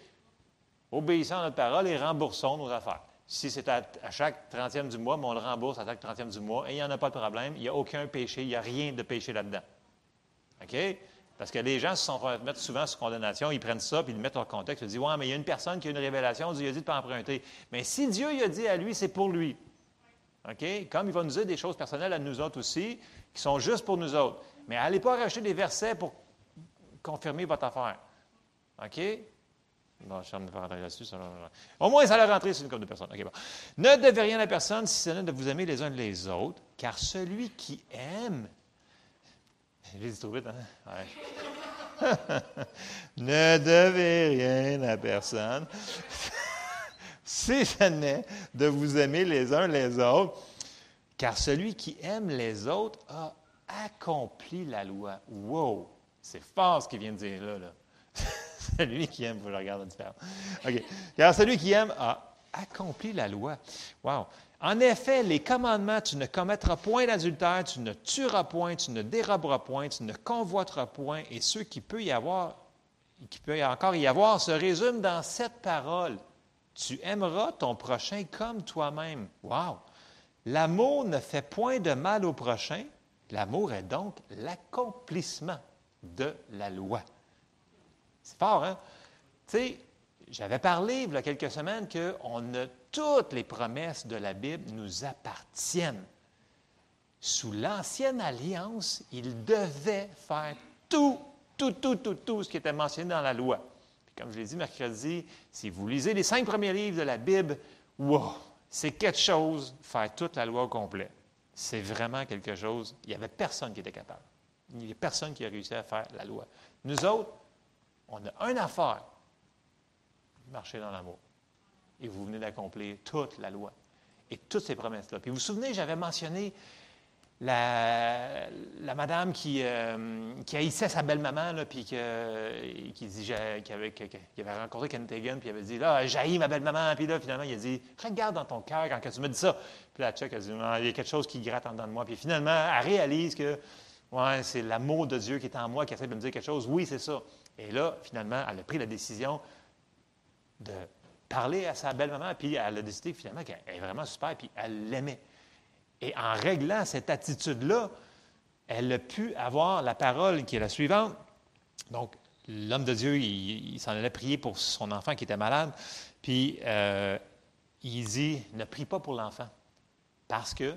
Obéissons à notre parole et remboursons nos affaires. Si c'est à, chaque 30e du mois, mais on le rembourse à chaque 30e du mois, et il n'y en a pas de problème, il n'y a aucun péché, il n'y a rien de péché là-dedans. OK? Parce que les gens se sont fait mettre souvent sous condamnation, ils prennent ça, puis ils le mettent en contexte, ils disent Ouais, mais il y a une personne qui a une révélation, Dieu a dit de ne pas emprunter. Mais si Dieu il a dit à lui, c'est pour lui. OK? Comme il va nous dire des choses personnelles à nous autres aussi, qui sont juste pour nous autres. Mais allez pas racheter des versets pour confirmer votre affaire. OK? Bon, je ne vais pas rentrer là-dessus. Au moins, ça a rentré sur une couple de personnes. Bon. Ne devez rien à personne si ce n'est de vous aimer les uns les autres, car celui qui aime j'ai dit trop vite, hein? <laughs> Ne devez rien à personne. <laughs> si ce n'est de vous aimer les uns les autres, car celui qui aime les autres a accompli la loi. Wow! C'est fort ce qu'il vient de dire là. là. <laughs> <laughs> celui qui aime, je regarde différent. OK. Car celui qui aime a accompli la loi. Wow! En effet, les commandements, tu ne commettras point d'adultère, tu ne tueras point, tu ne déroberas point, tu ne convoiteras point, et ceux qui peut y avoir, qui peut encore y avoir, se résument dans cette parole. Tu aimeras ton prochain comme toi-même. Wow! L'amour ne fait point de mal au prochain. L'amour est donc l'accomplissement de la loi. C'est fort, hein? Tu sais, j'avais parlé il y a quelques semaines que toutes les promesses de la Bible nous appartiennent. Sous l'ancienne alliance, il devait faire tout, tout, tout, tout, tout ce qui était mentionné dans la loi. comme je l'ai dit mercredi, si vous lisez les cinq premiers livres de la Bible, wow, c'est quelque chose, faire toute la loi au complet. C'est vraiment quelque chose. Il n'y avait personne qui était capable. Il n'y avait personne qui a réussi à faire la loi. Nous autres, on a une affaire marcher dans l'amour. Et vous venez d'accomplir toute la loi et toutes ces promesses-là. Puis vous vous souvenez, j'avais mentionné la, madame qui, euh, qui haïssait sa belle-maman, puis qui, avait, rencontré Ken Tegan, puis il avait dit Là, j'haïs ma belle-maman. Puis là, finalement, il a dit Regarde dans ton cœur quand tu me dis ça. Puis là, Chuck a dit Il y a quelque chose qui gratte en dedans de moi. Puis finalement, elle réalise que ouais, c'est l'amour de Dieu qui est en moi qui essaie de me dire quelque chose. Oui, c'est ça. Et là, finalement, elle a pris la décision de parler à sa belle-maman, puis elle a décidé finalement qu'elle est vraiment super, puis elle l'aimait. Et en réglant cette attitude-là, elle a pu avoir la parole qui est la suivante. Donc, l'homme de Dieu, il, s'en allait prier pour son enfant qui était malade, puis euh, il dit, ne prie pas pour l'enfant, parce que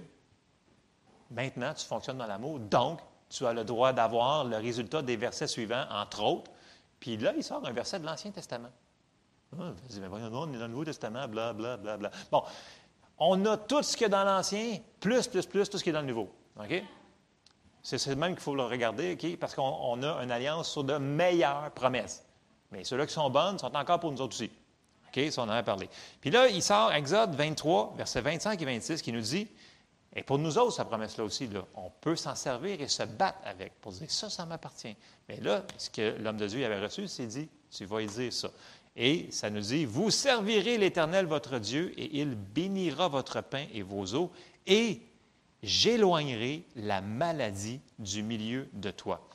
maintenant, tu fonctionnes dans l'amour, donc tu as le droit d'avoir le résultat des versets suivants, entre autres. Puis là, il sort un verset de l'Ancien Testament. Ah, mais voyons, on est dans le Nouveau Testament, bla, bla, bla, bla. Bon, on a tout ce qu'il y a dans l'Ancien, plus, plus, plus, tout ce qui est dans le Nouveau. OK? C'est même qu'il faut le regarder, OK? Parce qu'on a une alliance sur de meilleures promesses. Mais ceux-là qui sont bonnes sont encore pour nous autres aussi. OK? Ça, on en a parlé. Puis là, il sort Exode 23, versets 25 et 26, qui nous dit, et pour nous autres, sa promesse-là aussi, on peut s'en servir et se battre avec pour dire, ça, ça m'appartient. Mais là, ce que l'homme de Dieu avait reçu, c'est dit, tu vas y dire ça. Et ça nous dit, vous servirez l'Éternel votre Dieu, et il bénira votre pain et vos eaux, et j'éloignerai la maladie du milieu de toi.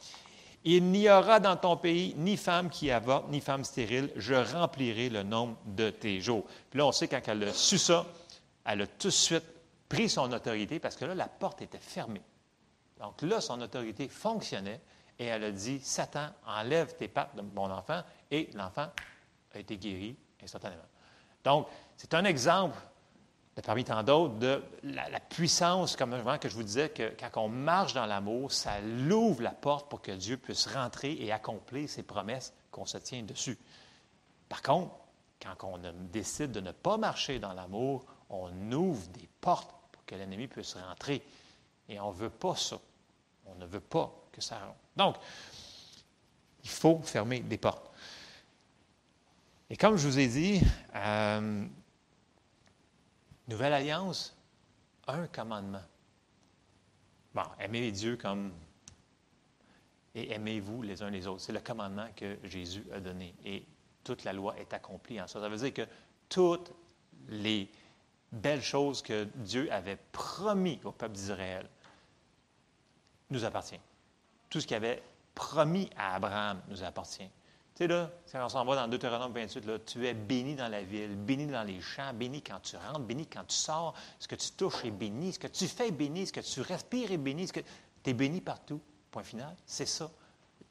Il n'y aura dans ton pays ni femme qui avorte, ni femme stérile. Je remplirai le nombre de tes jours. Puis là, on sait quand elle a su ça, elle a tout de suite pris son autorité parce que là, la porte était fermée. Donc là, son autorité fonctionnait et elle a dit Satan, enlève tes pattes de mon enfant. Et l'enfant a été guéri instantanément. Donc, c'est un exemple, parmi tant d'autres, de la, puissance, comme que je vous disais, que quand on marche dans l'amour, ça l'ouvre la porte pour que Dieu puisse rentrer et accomplir ses promesses qu'on se tient dessus. Par contre, quand on décide de ne pas marcher dans l'amour, on ouvre des portes pour que l'ennemi puisse rentrer. Et on ne veut pas ça. On ne veut pas que ça rentre. Donc, il faut fermer des portes. Et comme je vous ai dit, euh, Nouvelle Alliance, un commandement. Bon, aimer Dieu comme et aimez-vous les uns les autres. C'est le commandement que Jésus a donné. Et toute la loi est accomplie en ça. Ça veut dire que toutes les belles choses que Dieu avait promis au peuple d'Israël nous appartient. Tout ce qu'il avait promis à Abraham nous appartient. Tu sais, là, quand on s'en va dans Deutéronome 28, là, tu es béni dans la ville, béni dans les champs, béni quand tu rentres, béni quand tu sors, ce que tu touches est béni, ce que tu fais est béni, ce que tu respires est béni, tu es béni partout. Point final, c'est ça.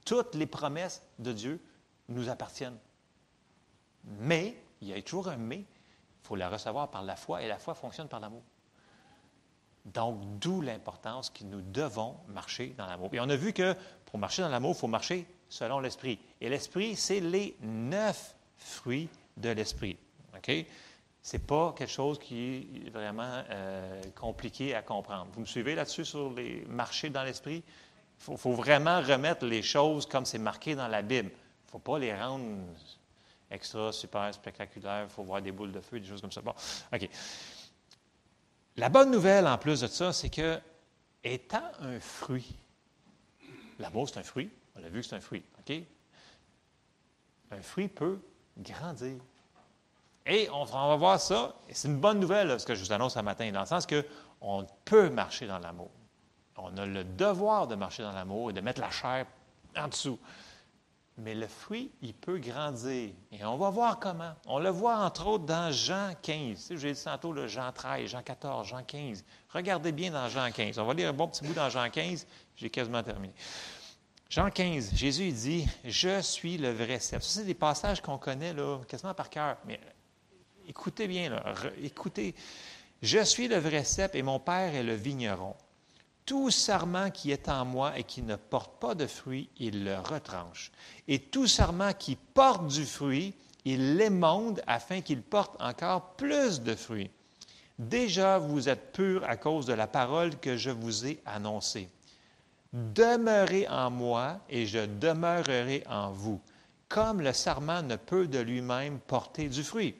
Toutes les promesses de Dieu nous appartiennent. Mais, il y a toujours un mais, il faut la recevoir par la foi, et la foi fonctionne par l'amour. Donc, d'où l'importance que nous devons marcher dans l'amour. Et on a vu que pour marcher dans l'amour, il faut marcher selon l'Esprit. Et l'Esprit, c'est les neuf fruits de l'Esprit. OK? Ce n'est pas quelque chose qui est vraiment euh, compliqué à comprendre. Vous me suivez là-dessus sur les marchés dans l'Esprit? Il faut, vraiment remettre les choses comme c'est marqué dans la Bible. Il ne faut pas les rendre extra, super, spectaculaires. Il faut voir des boules de feu, des choses comme ça. Bon, OK. La bonne nouvelle, en plus de ça, c'est que, étant un fruit, l'amour, c'est un fruit, on a vu que c'est un fruit, OK? Un fruit peut grandir. Et on, va voir ça, et c'est une bonne nouvelle, ce que je vous annonce ce matin, dans le sens qu'on peut marcher dans l'amour. On a le devoir de marcher dans l'amour et de mettre la chair en dessous. Mais le fruit, il peut grandir. Et on va voir comment. On le voit entre autres dans Jean 15. Tu J'ai dit tantôt le Jean 13, Jean 14, Jean 15. Regardez bien dans Jean 15. On va lire un bon petit bout dans Jean 15. J'ai quasiment terminé. Jean 15, Jésus dit Je suis le vrai cep. Ça, c'est des passages qu'on connaît là, quasiment par cœur. Mais écoutez bien, là, écoutez. Je suis le vrai cep et mon Père est le vigneron. Tout sarment qui est en moi et qui ne porte pas de fruit, il le retranche. Et tout sarment qui porte du fruit, il l'émonde afin qu'il porte encore plus de fruits. Déjà, vous êtes purs à cause de la parole que je vous ai annoncée. Demeurez en moi et je demeurerai en vous, comme le sarment ne peut de lui-même porter du fruit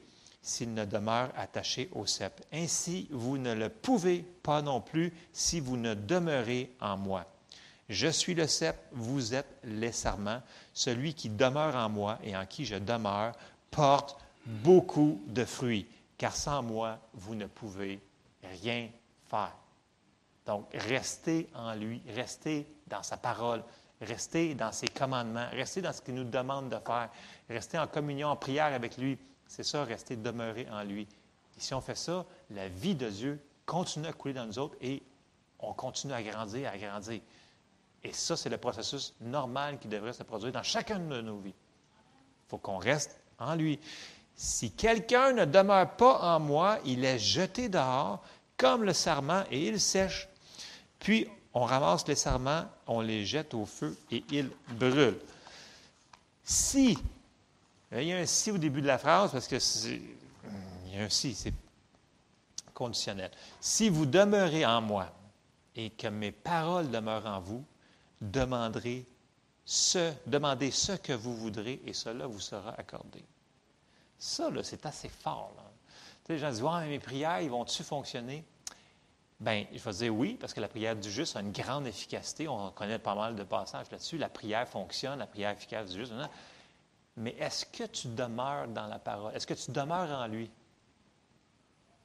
s'il ne demeure attaché au cep. Ainsi, vous ne le pouvez pas non plus si vous ne demeurez en moi. Je suis le cep, vous êtes les sarments. Celui qui demeure en moi et en qui je demeure porte beaucoup de fruits, car sans moi, vous ne pouvez rien faire. Donc, restez en lui, restez dans sa parole, restez dans ses commandements, restez dans ce qu'il nous demande de faire, restez en communion, en prière avec lui. C'est ça, rester demeuré en lui. Et si on fait ça, la vie de Dieu continue à couler dans nous autres et on continue à grandir, à grandir. Et ça, c'est le processus normal qui devrait se produire dans chacune de nos vies. Il faut qu'on reste en lui. Si quelqu'un ne demeure pas en moi, il est jeté dehors comme le sarment et il sèche. Puis on ramasse les sarments, on les jette au feu et ils brûlent. Si il y a un si au début de la phrase parce que il y a un si, c'est conditionnel. Si vous demeurez en moi et que mes paroles demeurent en vous, demanderez ce, demandez ce que vous voudrez et cela vous sera accordé. Ça, c'est assez fort. les gens disent ouais, mes prières, ils vont-tu fonctionner? Bien, je vais dire oui, parce que la prière du juste a une grande efficacité. On connaît pas mal de passages là-dessus. La prière fonctionne, la prière efficace du juste mais est-ce que tu demeures dans la parole? Est-ce que tu demeures en lui?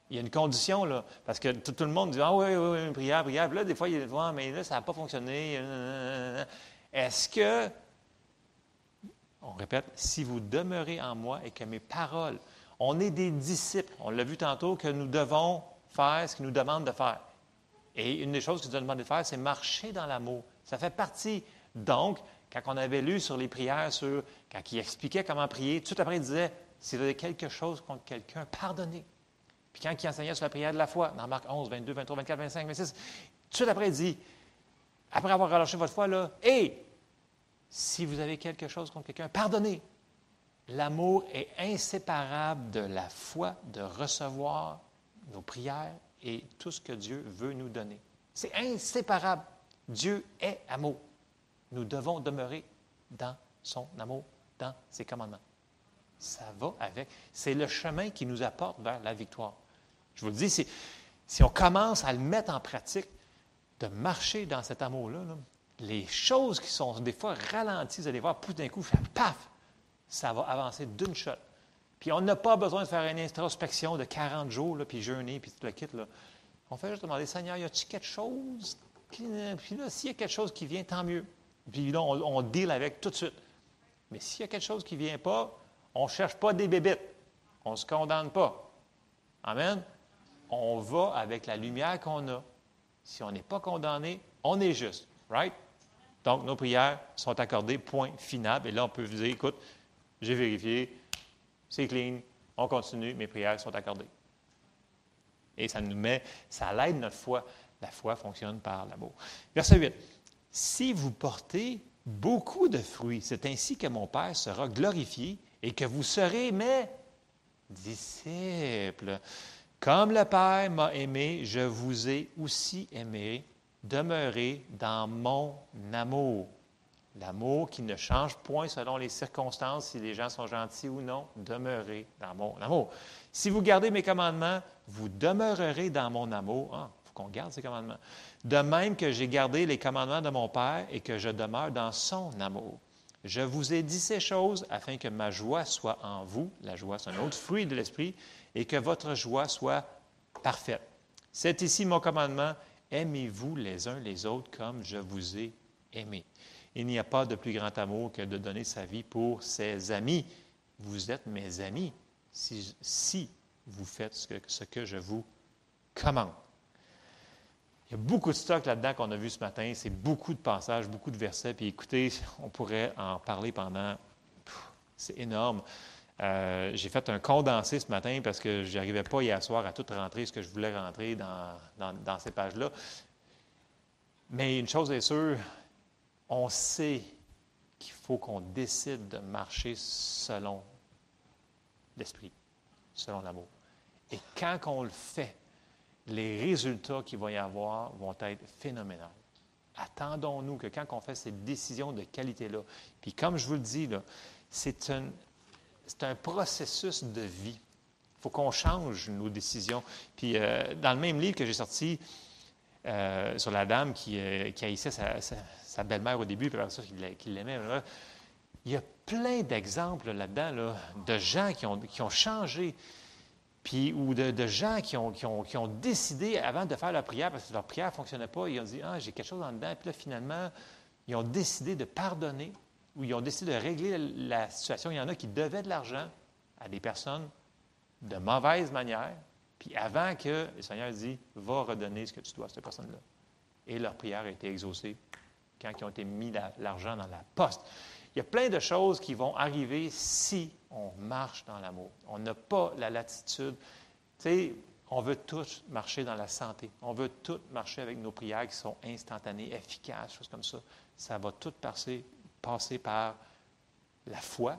Il y a une condition, là, parce que tout, le monde dit Ah oui, oui, oui, prière, prière. Là, des fois, il dit ah, mais là, ça n'a pas fonctionné. Est-ce que, on répète, si vous demeurez en moi et que mes paroles, on est des disciples, on l'a vu tantôt, que nous devons faire ce qu'il nous demande de faire. Et une des choses qu'il nous a demandé de faire, c'est marcher dans l'amour. Ça fait partie. Donc, quand on avait lu sur les prières, quand il expliquait comment prier, tout après, il disait s'il y avait quelque chose contre quelqu'un, pardonnez. Puis quand il enseignait sur la prière de la foi, dans Marc 11, 22, 23, 24, 25, 26, tout après, il dit après avoir relâché votre foi, là, et si vous avez quelque chose contre quelqu'un, pardonnez. L'amour est inséparable de la foi, de recevoir nos prières et tout ce que Dieu veut nous donner. C'est inséparable. Dieu est amour. Nous devons demeurer dans son amour, dans ses commandements. Ça va avec. C'est le chemin qui nous apporte vers la victoire. Je vous le dis, si, on commence à le mettre en pratique, de marcher dans cet amour-là, les choses qui sont des fois ralenties, vous allez voir, tout d'un coup, paf, ça va avancer d'une shot. Puis on n'a pas besoin de faire une introspection de 40 jours, puis jeûner, puis tout le kit. Là. On fait juste demander, Seigneur, y a-t-il quelque chose? Puis là, s'il y a quelque chose qui vient, tant mieux. Puis là, on, deal avec tout de suite. Mais s'il y a quelque chose qui ne vient pas, on ne cherche pas des bébites. On ne se condamne pas. Amen. On va avec la lumière qu'on a. Si on n'est pas condamné, on est juste. Right? Donc, nos prières sont accordées, point final. Et là, on peut vous dire, écoute, j'ai vérifié, c'est clean, on continue, mes prières sont accordées. Et ça nous met, ça l'aide notre foi. La foi fonctionne par l'amour. Verset 8. Si vous portez beaucoup de fruits, c'est ainsi que mon Père sera glorifié et que vous serez mes disciples. Comme le Père m'a aimé, je vous ai aussi aimé. Demeurez dans mon amour. L'amour qui ne change point selon les circonstances, si les gens sont gentils ou non. Demeurez dans mon amour. Si vous gardez mes commandements, vous demeurerez dans mon amour. Il ah, faut qu'on garde ces commandements. De même que j'ai gardé les commandements de mon Père et que je demeure dans son amour. Je vous ai dit ces choses afin que ma joie soit en vous. La joie, c'est un autre fruit de l'Esprit et que votre joie soit parfaite. C'est ici mon commandement, aimez-vous les uns les autres comme je vous ai aimé. Il n'y a pas de plus grand amour que de donner sa vie pour ses amis. Vous êtes mes amis si, vous faites ce que, ce que je vous commande. Il y a beaucoup de stock là-dedans qu'on a vu ce matin. C'est beaucoup de passages, beaucoup de versets. Puis écoutez, on pourrait en parler pendant. C'est énorme. Euh, j'ai fait un condensé ce matin parce que je n'arrivais pas hier soir à tout rentrer ce que je voulais rentrer dans, dans, ces pages-là. Mais une chose est sûre, on sait qu'il faut qu'on décide de marcher selon l'esprit, selon l'amour. Et quand on le fait, les résultats qu'il va y avoir vont être phénoménaux. Attendons-nous que quand on fait ces décisions de qualité-là, puis comme je vous le dis, c'est un, processus de vie. Il faut qu'on change nos décisions. Puis, euh, dans le même livre que j'ai sorti euh, sur la dame qui, euh, qui haïssait sa, belle-mère au début, puis après ça, qu'il l'aimait, il y a plein d'exemples là-dedans de gens qui qui ont changé, puis, ou de, gens qui ont, décidé, avant de faire leur prière, parce que leur prière ne fonctionnait pas, ils ont dit Ah, j'ai quelque chose en dedans. Puis là, finalement, ils ont décidé de pardonner où ils ont décidé de régler la situation. Il y en a qui devaient de l'argent à des personnes de mauvaise manière, puis avant que le Seigneur dit, va redonner ce que tu dois à cette personne-là. Et leur prière a été exaucée quand ils ont été mis l'argent dans la poste. Il y a plein de choses qui vont arriver si on marche dans l'amour. On n'a pas la latitude. Tu sais, on veut tous marcher dans la santé. On veut tous marcher avec nos prières qui sont instantanées, efficaces, choses comme ça. Ça va tout passer passer par la foi,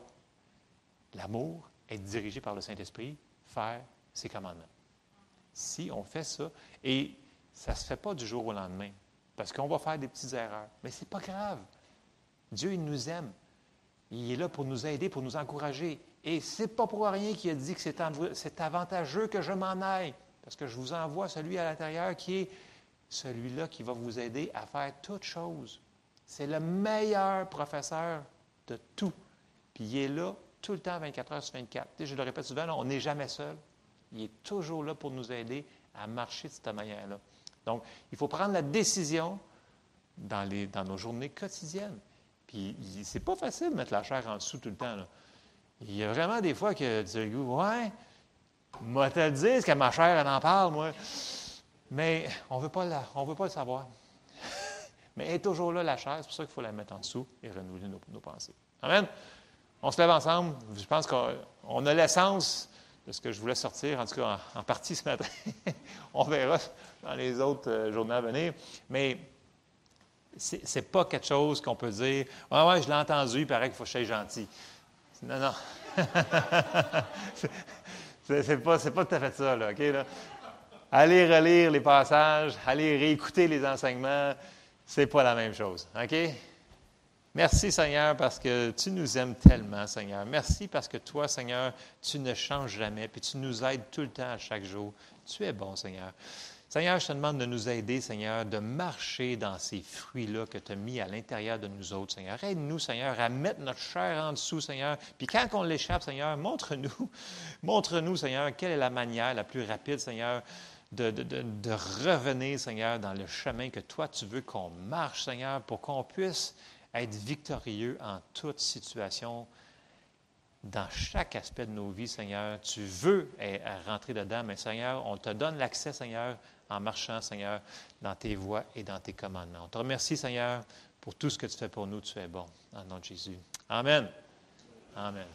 l'amour, être dirigé par le Saint-Esprit, faire ses commandements. Si on fait ça, et ça ne se fait pas du jour au lendemain, parce qu'on va faire des petites erreurs, mais ce n'est pas grave. Dieu, il nous aime. Il est là pour nous aider, pour nous encourager. Et ce n'est pas pour rien qu'il a dit que c'est avantageux que je m'en aille, parce que je vous envoie celui à l'intérieur qui est celui-là qui va vous aider à faire toutes choses c'est le meilleur professeur de tout. Puis il est là tout le temps, 24 heures sur 24. je le répète souvent, on n'est jamais seul. Il est toujours là pour nous aider à marcher de cette manière-là. Donc, il faut prendre la décision dans, nos journées quotidiennes. C'est pas facile de mettre la chair en dessous tout le temps. Il y a vraiment des fois que tu ouais, moi te le dire, que ma chair, elle en parle, moi. Mais on ne veut pas le savoir. <laughs> Mais elle est toujours là, la chair. C'est pour ça qu'il faut la mettre en dessous et renouveler nos, pensées. Amen. On se lève ensemble. Je pense qu'on a l'essence de ce que je voulais sortir, en tout cas en, partie ce matin. <laughs> on verra dans les autres euh, journées à venir. Mais ce n'est pas quelque chose qu'on peut dire Ouais, ouais, je l'ai entendu, il paraît qu'il faut que je sois gentil. Non, non. <laughs> c'est pas, pas tout à fait ça, là, OK? Allez relire les passages, allez réécouter les enseignements c'est pas la même chose. OK? Merci, Seigneur, parce que tu nous aimes tellement, Seigneur. Merci parce que toi, Seigneur, tu ne changes jamais, puis tu nous aides tout le temps, à chaque jour. Tu es bon, Seigneur. Seigneur, je te demande de nous aider, Seigneur, de marcher dans ces fruits-là que tu as mis à l'intérieur de nous autres, Seigneur. Aide-nous, Seigneur, à mettre notre chair en dessous, Seigneur. Puis quand on l'échappe, Seigneur, montre-nous, <laughs> montre-nous, Seigneur, quelle est la manière la plus rapide, Seigneur, de, de, revenir, Seigneur, dans le chemin que toi, tu veux qu'on marche, Seigneur, pour qu'on puisse être victorieux en toute situation, dans chaque aspect de nos vies, Seigneur. Tu veux rentrer dedans, mais Seigneur, on te donne l'accès, Seigneur, en marchant, Seigneur, dans tes voies et dans tes commandements. On te remercie, Seigneur, pour tout ce que tu fais pour nous. Tu es bon. En nom de Jésus. Amen. Amen.